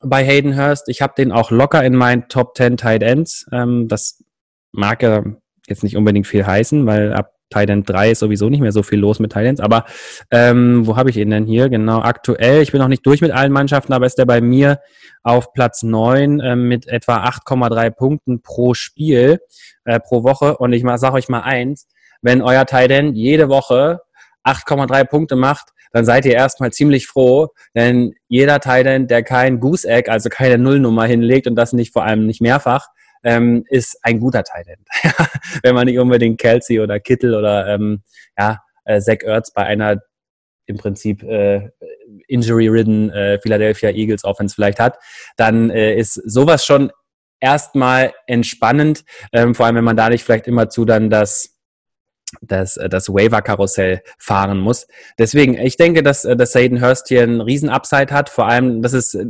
bei Hayden Hurst. Ich habe den auch locker in meinen Top 10 Tight Ends. Ähm, das mag ja jetzt nicht unbedingt viel heißen, weil ab Tight End 3 ist sowieso nicht mehr so viel los mit Tight Ends. Aber ähm, wo habe ich ihn denn hier? Genau, aktuell. Ich bin noch nicht durch mit allen Mannschaften, aber ist der bei mir auf Platz 9 äh, mit etwa 8,3 Punkten pro Spiel, äh, pro Woche. Und ich sage euch mal eins, wenn euer Tight End jede Woche 8,3 Punkte macht, dann seid ihr erstmal ziemlich froh, denn jeder Titan, der kein Goose Egg, also keine Nullnummer hinlegt und das nicht vor allem nicht mehrfach, ähm, ist ein guter Titan. Wenn man nicht unbedingt Kelsey oder Kittel oder ähm, ja, äh, Zach Ertz bei einer im Prinzip äh, injury-ridden äh, Philadelphia Eagles Offense vielleicht hat, dann äh, ist sowas schon erstmal entspannend, ähm, vor allem wenn man da nicht vielleicht immer zu dann das das, äh, das Waiver-Karussell fahren muss. Deswegen, ich denke, dass, äh, dass Hayden Hurst hier einen riesen Upside hat. Vor allem, das ist äh,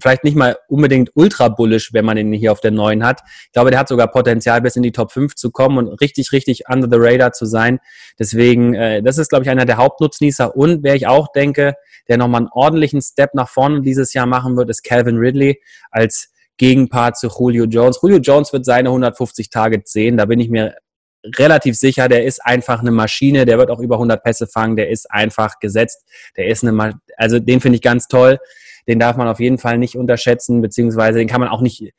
vielleicht nicht mal unbedingt ultra bullish, wenn man ihn hier auf der neuen hat. Ich glaube, der hat sogar Potenzial, bis in die Top 5 zu kommen und richtig, richtig under the radar zu sein. Deswegen, das ist, glaube ich, einer der Hauptnutznießer. Und wer ich auch denke, der nochmal einen ordentlichen Step nach vorne dieses Jahr machen wird, ist Calvin Ridley als Gegenpart zu Julio Jones. Julio Jones wird seine 150 Targets sehen, da bin ich mir relativ sicher, der ist einfach eine Maschine, der wird auch über 100 Pässe fangen, der ist einfach gesetzt, der ist eine, Ma also den finde ich ganz toll, den darf man auf jeden Fall nicht unterschätzen, beziehungsweise den kann man auch nicht,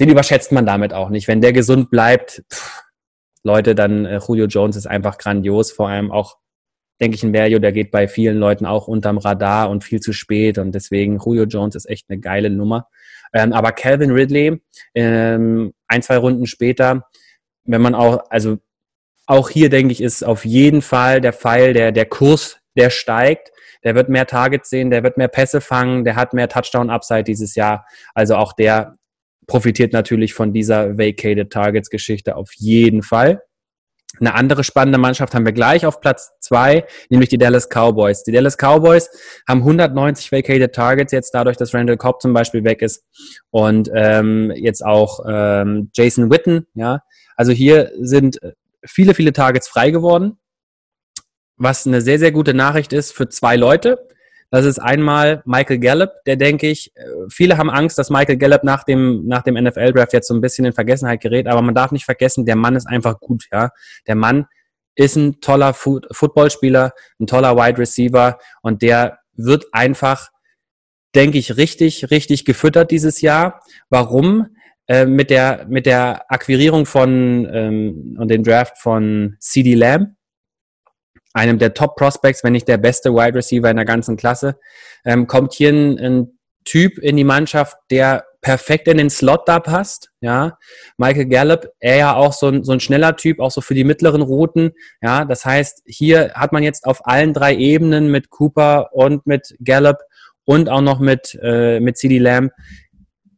den überschätzt man damit auch nicht. Wenn der gesund bleibt, pff, Leute, dann äh, Julio Jones ist einfach grandios, vor allem auch, denke ich, ein Value, der geht bei vielen Leuten auch unterm Radar und viel zu spät und deswegen Julio Jones ist echt eine geile Nummer. Ähm, aber Calvin Ridley, ähm, ein, zwei Runden später, wenn man auch, also auch hier denke ich, ist auf jeden Fall der Pfeil, der, der Kurs, der steigt. Der wird mehr Targets sehen, der wird mehr Pässe fangen, der hat mehr Touchdown-Upside dieses Jahr. Also auch der profitiert natürlich von dieser Vacated Targets-Geschichte auf jeden Fall. Eine andere spannende Mannschaft haben wir gleich auf Platz zwei, nämlich die Dallas Cowboys. Die Dallas Cowboys haben 190 vacated Targets jetzt dadurch, dass Randall Cobb zum Beispiel weg ist und ähm, jetzt auch ähm, Jason Witten, ja, also hier sind viele, viele Targets frei geworden, was eine sehr, sehr gute Nachricht ist für zwei Leute. Das ist einmal Michael Gallup, der denke ich, äh, viele haben Angst, dass Michael Gallup nach dem, nach dem NFL-Draft jetzt so ein bisschen in Vergessenheit gerät, aber man darf nicht vergessen, der Mann ist einfach gut, ja. Der Mann ist ein toller Footballspieler, ein toller Wide Receiver und der wird einfach, denke ich, richtig, richtig gefüttert dieses Jahr. Warum? Äh, mit der mit der Akquirierung von ähm, und dem Draft von CD Lamb einem der Top Prospects, wenn nicht der beste Wide Receiver in der ganzen Klasse, ähm, kommt hier ein, ein Typ in die Mannschaft, der perfekt in den Slot da passt. Ja, Michael Gallup, er ja auch so ein, so ein schneller Typ, auch so für die mittleren Routen. Ja, das heißt, hier hat man jetzt auf allen drei Ebenen mit Cooper und mit Gallup und auch noch mit, äh, mit CD Lamb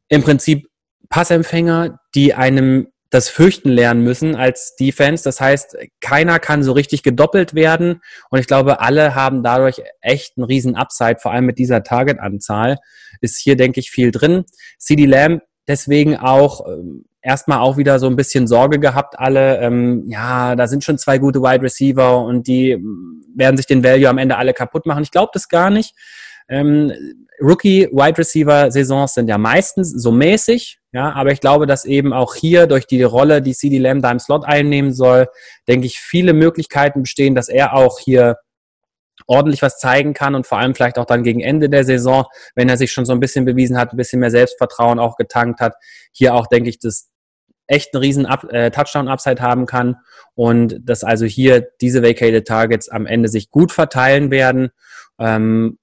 im Prinzip Passempfänger, die einem das Fürchten lernen müssen als Defense. Das heißt, keiner kann so richtig gedoppelt werden. Und ich glaube, alle haben dadurch echt einen riesen Upside, vor allem mit dieser Target-Anzahl. Ist hier, denke ich, viel drin. CD Lamb deswegen auch ähm, erstmal auch wieder so ein bisschen Sorge gehabt, alle. Ähm, ja, da sind schon zwei gute Wide Receiver und die ähm, werden sich den Value am Ende alle kaputt machen. Ich glaube das gar nicht. Ähm, Rookie-Wide Receiver-Saisons sind ja meistens so mäßig, ja, aber ich glaube, dass eben auch hier durch die Rolle, die CD Lamb da im Slot einnehmen soll, denke ich, viele Möglichkeiten bestehen, dass er auch hier ordentlich was zeigen kann und vor allem vielleicht auch dann gegen Ende der Saison, wenn er sich schon so ein bisschen bewiesen hat, ein bisschen mehr Selbstvertrauen auch getankt hat, hier auch, denke ich, das echt einen riesen Up, äh, Touchdown-Upside haben kann und dass also hier diese Vacated Targets am Ende sich gut verteilen werden. Ähm,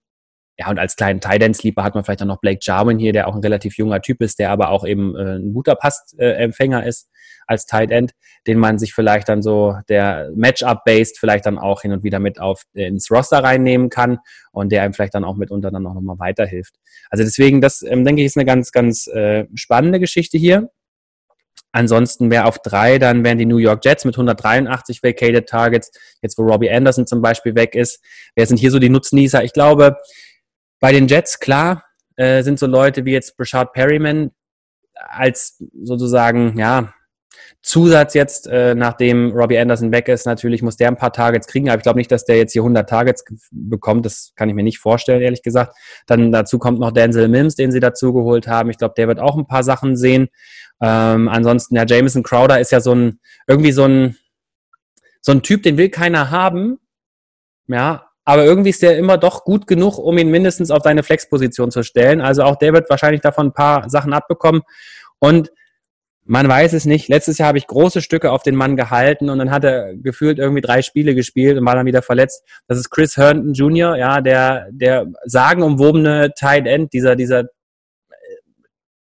ja, und als kleinen Tight-End-Sleeper hat man vielleicht auch noch Blake Jarwin hier, der auch ein relativ junger Typ ist, der aber auch eben äh, ein guter Passempfänger äh, ist als Tight End, den man sich vielleicht dann so der Matchup-based vielleicht dann auch hin und wieder mit auf äh, ins Roster reinnehmen kann und der einem vielleicht dann auch mitunter dann auch nochmal weiterhilft. Also deswegen, das ähm, denke ich, ist eine ganz, ganz äh, spannende Geschichte hier. Ansonsten wäre auf drei, dann wären die New York Jets mit 183 Vacated Targets, jetzt wo Robbie Anderson zum Beispiel weg ist. Wer sind hier so die Nutznießer? Ich glaube, bei den Jets, klar, äh, sind so Leute wie jetzt Brashard Perryman als sozusagen, ja, Zusatz jetzt, äh, nachdem Robbie Anderson weg ist, natürlich muss der ein paar Targets kriegen, aber ich glaube nicht, dass der jetzt hier 100 Targets bekommt, das kann ich mir nicht vorstellen, ehrlich gesagt. Dann dazu kommt noch Denzel Mims, den sie dazu geholt haben. Ich glaube, der wird auch ein paar Sachen sehen. Ähm, ansonsten, ja, Jameson Crowder ist ja so ein, irgendwie so ein, so ein Typ, den will keiner haben. Ja, aber irgendwie ist der immer doch gut genug, um ihn mindestens auf seine Flexposition zu stellen. Also auch der wird wahrscheinlich davon ein paar Sachen abbekommen. Und man weiß es nicht. Letztes Jahr habe ich große Stücke auf den Mann gehalten und dann hat er gefühlt irgendwie drei Spiele gespielt und war dann wieder verletzt. Das ist Chris Herndon Jr., ja, der, der sagenumwobene Tight End, dieser, dieser äh,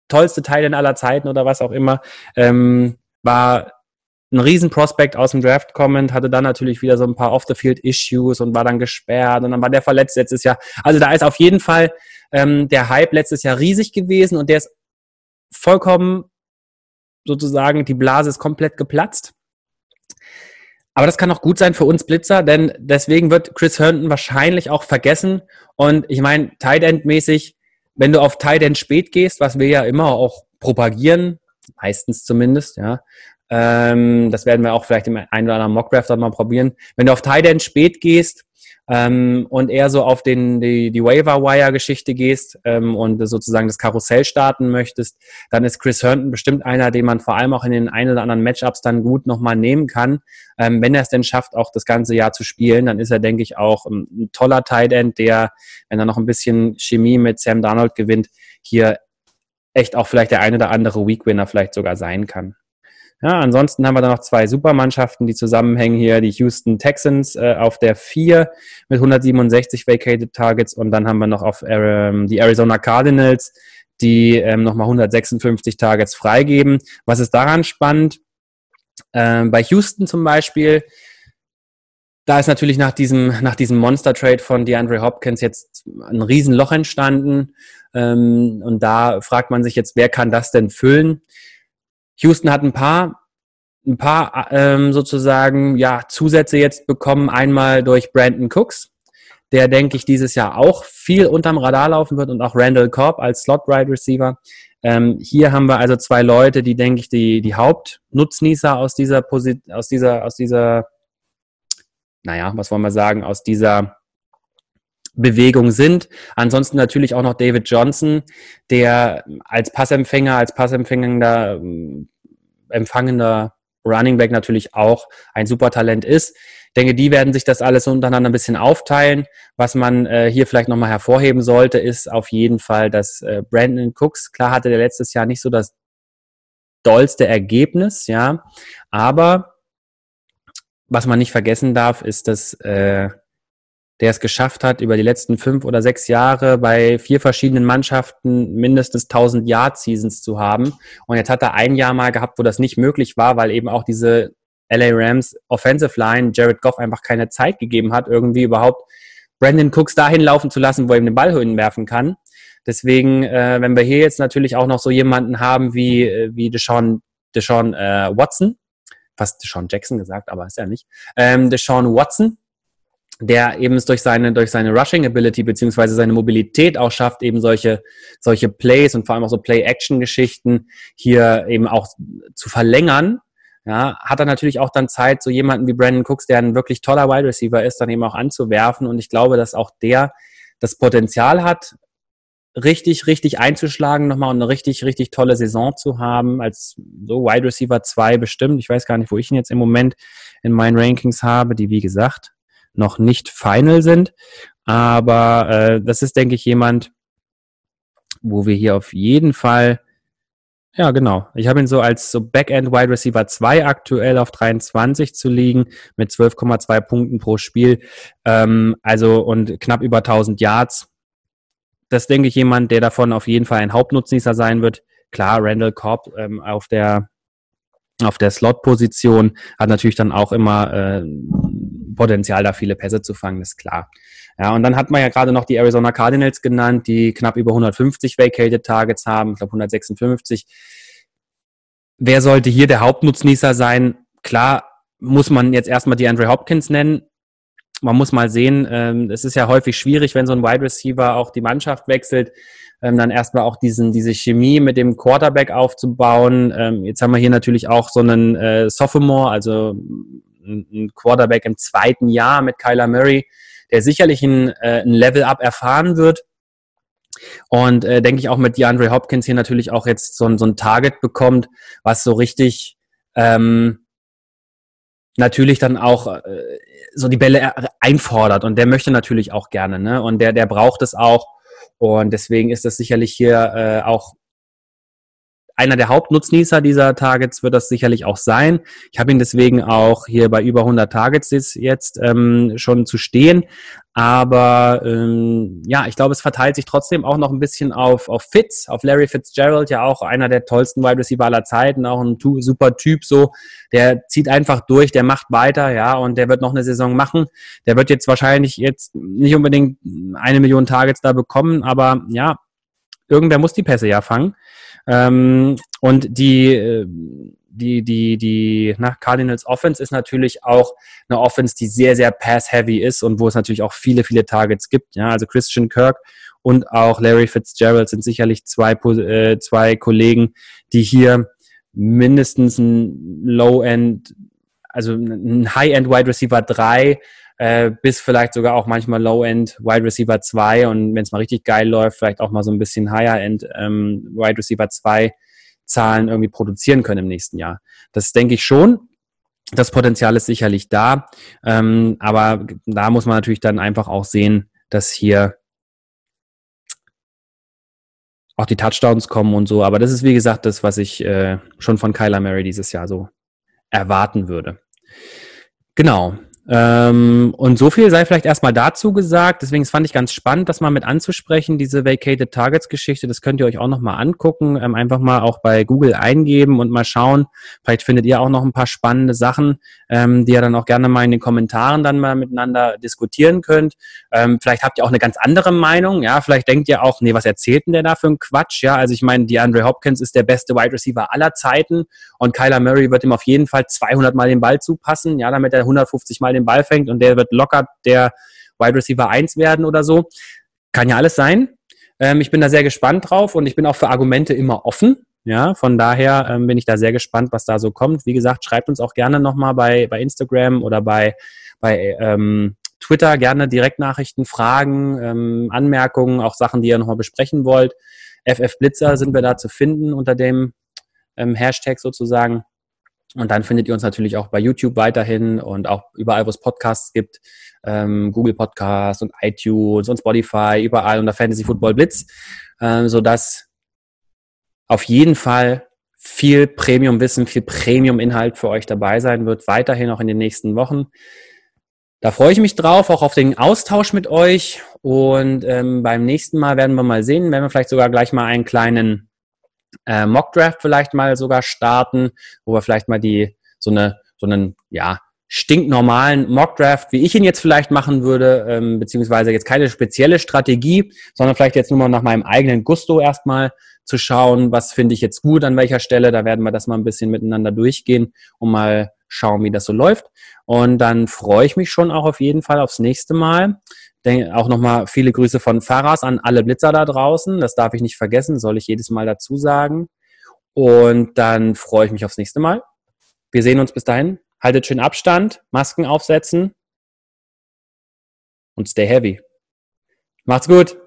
tollste Tight End aller Zeiten oder was auch immer, ähm, war ein Riesenprospekt aus dem Draft kommend, hatte dann natürlich wieder so ein paar Off-the-Field-Issues und war dann gesperrt und dann war der verletzt letztes Jahr. Also da ist auf jeden Fall ähm, der Hype letztes Jahr riesig gewesen und der ist vollkommen sozusagen, die Blase ist komplett geplatzt. Aber das kann auch gut sein für uns Blitzer, denn deswegen wird Chris Herndon wahrscheinlich auch vergessen. Und ich meine, Tight End mäßig, wenn du auf Tight End spät gehst, was wir ja immer auch propagieren, meistens zumindest, ja, ähm, das werden wir auch vielleicht im einen oder anderen Mockdraft dann mal probieren. Wenn du auf Tight spät gehst ähm, und eher so auf den, die, die Waiver-Wire-Geschichte gehst ähm, und sozusagen das Karussell starten möchtest, dann ist Chris Herndon bestimmt einer, den man vor allem auch in den ein oder anderen Matchups dann gut nochmal nehmen kann. Ähm, wenn er es denn schafft, auch das ganze Jahr zu spielen, dann ist er, denke ich, auch ein, ein toller Tight der, wenn er noch ein bisschen Chemie mit Sam Darnold gewinnt, hier echt auch vielleicht der eine oder andere Week-Winner vielleicht sogar sein kann. Ja, ansonsten haben wir da noch zwei Supermannschaften, die zusammenhängen hier. Die Houston Texans äh, auf der 4 mit 167 Vacated Targets und dann haben wir noch auf ähm, die Arizona Cardinals, die ähm, nochmal 156 Targets freigeben. Was ist daran spannend? Ähm, bei Houston zum Beispiel, da ist natürlich nach diesem, nach diesem Monster-Trade von DeAndre Hopkins jetzt ein Riesenloch entstanden. Ähm, und da fragt man sich jetzt, wer kann das denn füllen? Houston hat ein paar, ein paar ähm, sozusagen ja, Zusätze jetzt bekommen. Einmal durch Brandon Cooks, der, denke ich, dieses Jahr auch viel unterm Radar laufen wird und auch Randall Cobb als Slot-Ride Receiver. Ähm, hier haben wir also zwei Leute, die, denke ich, die, die Hauptnutznießer aus dieser Position, aus dieser, aus dieser, naja, was wollen wir sagen, aus dieser Bewegung sind. Ansonsten natürlich auch noch David Johnson, der als Passempfänger, als Passempfängender, ähm, empfangender Running Back natürlich auch ein super Talent ist. Ich denke, die werden sich das alles untereinander ein bisschen aufteilen. Was man äh, hier vielleicht nochmal hervorheben sollte, ist auf jeden Fall, dass äh, Brandon Cooks, klar hatte der letztes Jahr nicht so das dollste Ergebnis, ja, aber was man nicht vergessen darf, ist, dass äh, der es geschafft hat, über die letzten fünf oder sechs Jahre bei vier verschiedenen Mannschaften mindestens 1000 Yard-Seasons zu haben. Und jetzt hat er ein Jahr mal gehabt, wo das nicht möglich war, weil eben auch diese LA Rams Offensive Line Jared Goff einfach keine Zeit gegeben hat, irgendwie überhaupt Brandon Cooks dahin laufen zu lassen, wo er ihm den Ball hinwerfen kann. Deswegen, äh, wenn wir hier jetzt natürlich auch noch so jemanden haben wie, äh, wie Deshaun, Deshaun äh, Watson, fast Deshaun Jackson gesagt, aber ist er nicht, ähm, Deshaun Watson, der eben es durch seine, durch seine Rushing Ability beziehungsweise seine Mobilität auch schafft, eben solche, solche Plays und vor allem auch so Play-Action-Geschichten hier eben auch zu verlängern. Ja, hat er natürlich auch dann Zeit, so jemanden wie Brandon Cooks, der ein wirklich toller Wide Receiver ist, dann eben auch anzuwerfen. Und ich glaube, dass auch der das Potenzial hat, richtig, richtig einzuschlagen nochmal und eine richtig, richtig tolle Saison zu haben, als so Wide Receiver 2 bestimmt. Ich weiß gar nicht, wo ich ihn jetzt im Moment in meinen Rankings habe, die wie gesagt noch nicht final sind. Aber äh, das ist, denke ich, jemand, wo wir hier auf jeden Fall, ja genau, ich habe ihn so als so Backend Wide Receiver 2 aktuell auf 23 zu liegen mit 12,2 Punkten pro Spiel, ähm, also und knapp über 1000 Yards. Das denke ich jemand, der davon auf jeden Fall ein Hauptnutznießer sein wird. Klar, Randall Cobb ähm, auf der auf der Slot-Position hat natürlich dann auch immer äh, Potenzial, da viele Pässe zu fangen, ist klar. Ja, und dann hat man ja gerade noch die Arizona Cardinals genannt, die knapp über 150 Vacated Targets haben, ich glaube 156. Wer sollte hier der Hauptnutznießer sein? Klar muss man jetzt erstmal die Andre Hopkins nennen. Man muss mal sehen, ähm, es ist ja häufig schwierig, wenn so ein Wide Receiver auch die Mannschaft wechselt, ähm, dann erstmal auch diesen, diese Chemie mit dem Quarterback aufzubauen. Ähm, jetzt haben wir hier natürlich auch so einen äh, Sophomore, also ein Quarterback im zweiten Jahr mit Kyler Murray, der sicherlich ein, äh, ein Level-Up erfahren wird. Und äh, denke ich auch mit DeAndre Hopkins hier natürlich auch jetzt so, ein so ein Target bekommt, was so richtig ähm, natürlich dann auch äh, so die Bälle einfordert. Und der möchte natürlich auch gerne, ne? Und der, der braucht es auch. Und deswegen ist das sicherlich hier äh, auch einer der Hauptnutznießer dieser Targets wird das sicherlich auch sein. Ich habe ihn deswegen auch hier bei über 100 Targets jetzt ähm, schon zu stehen. Aber ähm, ja, ich glaube, es verteilt sich trotzdem auch noch ein bisschen auf, auf Fitz, auf Larry Fitzgerald, ja auch einer der tollsten Wide Receiver aller Zeiten, auch ein super Typ so. Der zieht einfach durch, der macht weiter, ja, und der wird noch eine Saison machen. Der wird jetzt wahrscheinlich jetzt nicht unbedingt eine Million Targets da bekommen, aber ja, irgendwer muss die Pässe ja fangen. Ähm, und die, äh, die, die, die na, Cardinals Offense ist natürlich auch eine Offense, die sehr, sehr pass-heavy ist und wo es natürlich auch viele, viele Targets gibt. Ja, also Christian Kirk und auch Larry Fitzgerald sind sicherlich zwei, äh, zwei Kollegen, die hier mindestens ein Low-End, also ein High-End Wide Receiver 3 äh, bis vielleicht sogar auch manchmal Low-End Wide Receiver 2 und wenn es mal richtig geil läuft, vielleicht auch mal so ein bisschen Higher-End ähm, Wide Receiver 2 Zahlen irgendwie produzieren können im nächsten Jahr. Das denke ich schon. Das Potenzial ist sicherlich da, ähm, aber da muss man natürlich dann einfach auch sehen, dass hier auch die Touchdowns kommen und so. Aber das ist wie gesagt das, was ich äh, schon von Kyler Murray dieses Jahr so erwarten würde. Genau. Ähm, und so viel sei vielleicht erstmal dazu gesagt. Deswegen fand ich ganz spannend, das mal mit anzusprechen, diese Vacated Targets Geschichte. Das könnt ihr euch auch nochmal angucken. Ähm, einfach mal auch bei Google eingeben und mal schauen. Vielleicht findet ihr auch noch ein paar spannende Sachen, ähm, die ihr dann auch gerne mal in den Kommentaren dann mal miteinander diskutieren könnt. Ähm, vielleicht habt ihr auch eine ganz andere Meinung. Ja, vielleicht denkt ihr auch, nee, was erzählt denn der da für ein Quatsch? Ja, also ich meine, DeAndre Hopkins ist der beste Wide Receiver aller Zeiten und Kyler Murray wird ihm auf jeden Fall 200 Mal den Ball zupassen. Ja, damit er 150 Mal den den Ball fängt und der wird locker der Wide Receiver 1 werden oder so. Kann ja alles sein. Ähm, ich bin da sehr gespannt drauf und ich bin auch für Argumente immer offen. Ja, von daher ähm, bin ich da sehr gespannt, was da so kommt. Wie gesagt, schreibt uns auch gerne nochmal bei, bei Instagram oder bei, bei ähm, Twitter gerne Direktnachrichten, Fragen, ähm, Anmerkungen, auch Sachen, die ihr nochmal besprechen wollt. FF Blitzer sind wir da zu finden unter dem ähm, Hashtag sozusagen. Und dann findet ihr uns natürlich auch bei YouTube weiterhin und auch überall, wo es Podcasts gibt, ähm, Google Podcasts und iTunes und Spotify, überall. Unter Fantasy Football Blitz, ähm, sodass auf jeden Fall viel Premium-Wissen, viel Premium-Inhalt für euch dabei sein wird, weiterhin auch in den nächsten Wochen. Da freue ich mich drauf, auch auf den Austausch mit euch. Und ähm, beim nächsten Mal werden wir mal sehen, werden wir vielleicht sogar gleich mal einen kleinen äh, Mock-Draft vielleicht mal sogar starten, wo wir vielleicht mal die so eine so einen ja stinknormalen Mock-Draft, wie ich ihn jetzt vielleicht machen würde, ähm, beziehungsweise jetzt keine spezielle Strategie, sondern vielleicht jetzt nur mal nach meinem eigenen Gusto erstmal zu schauen, was finde ich jetzt gut an welcher Stelle. Da werden wir das mal ein bisschen miteinander durchgehen und mal schauen, wie das so läuft. Und dann freue ich mich schon auch auf jeden Fall aufs nächste Mal. Denke auch nochmal viele Grüße von Fahrers an alle Blitzer da draußen. Das darf ich nicht vergessen, soll ich jedes Mal dazu sagen. Und dann freue ich mich aufs nächste Mal. Wir sehen uns bis dahin. Haltet schön Abstand, Masken aufsetzen und stay heavy. Macht's gut.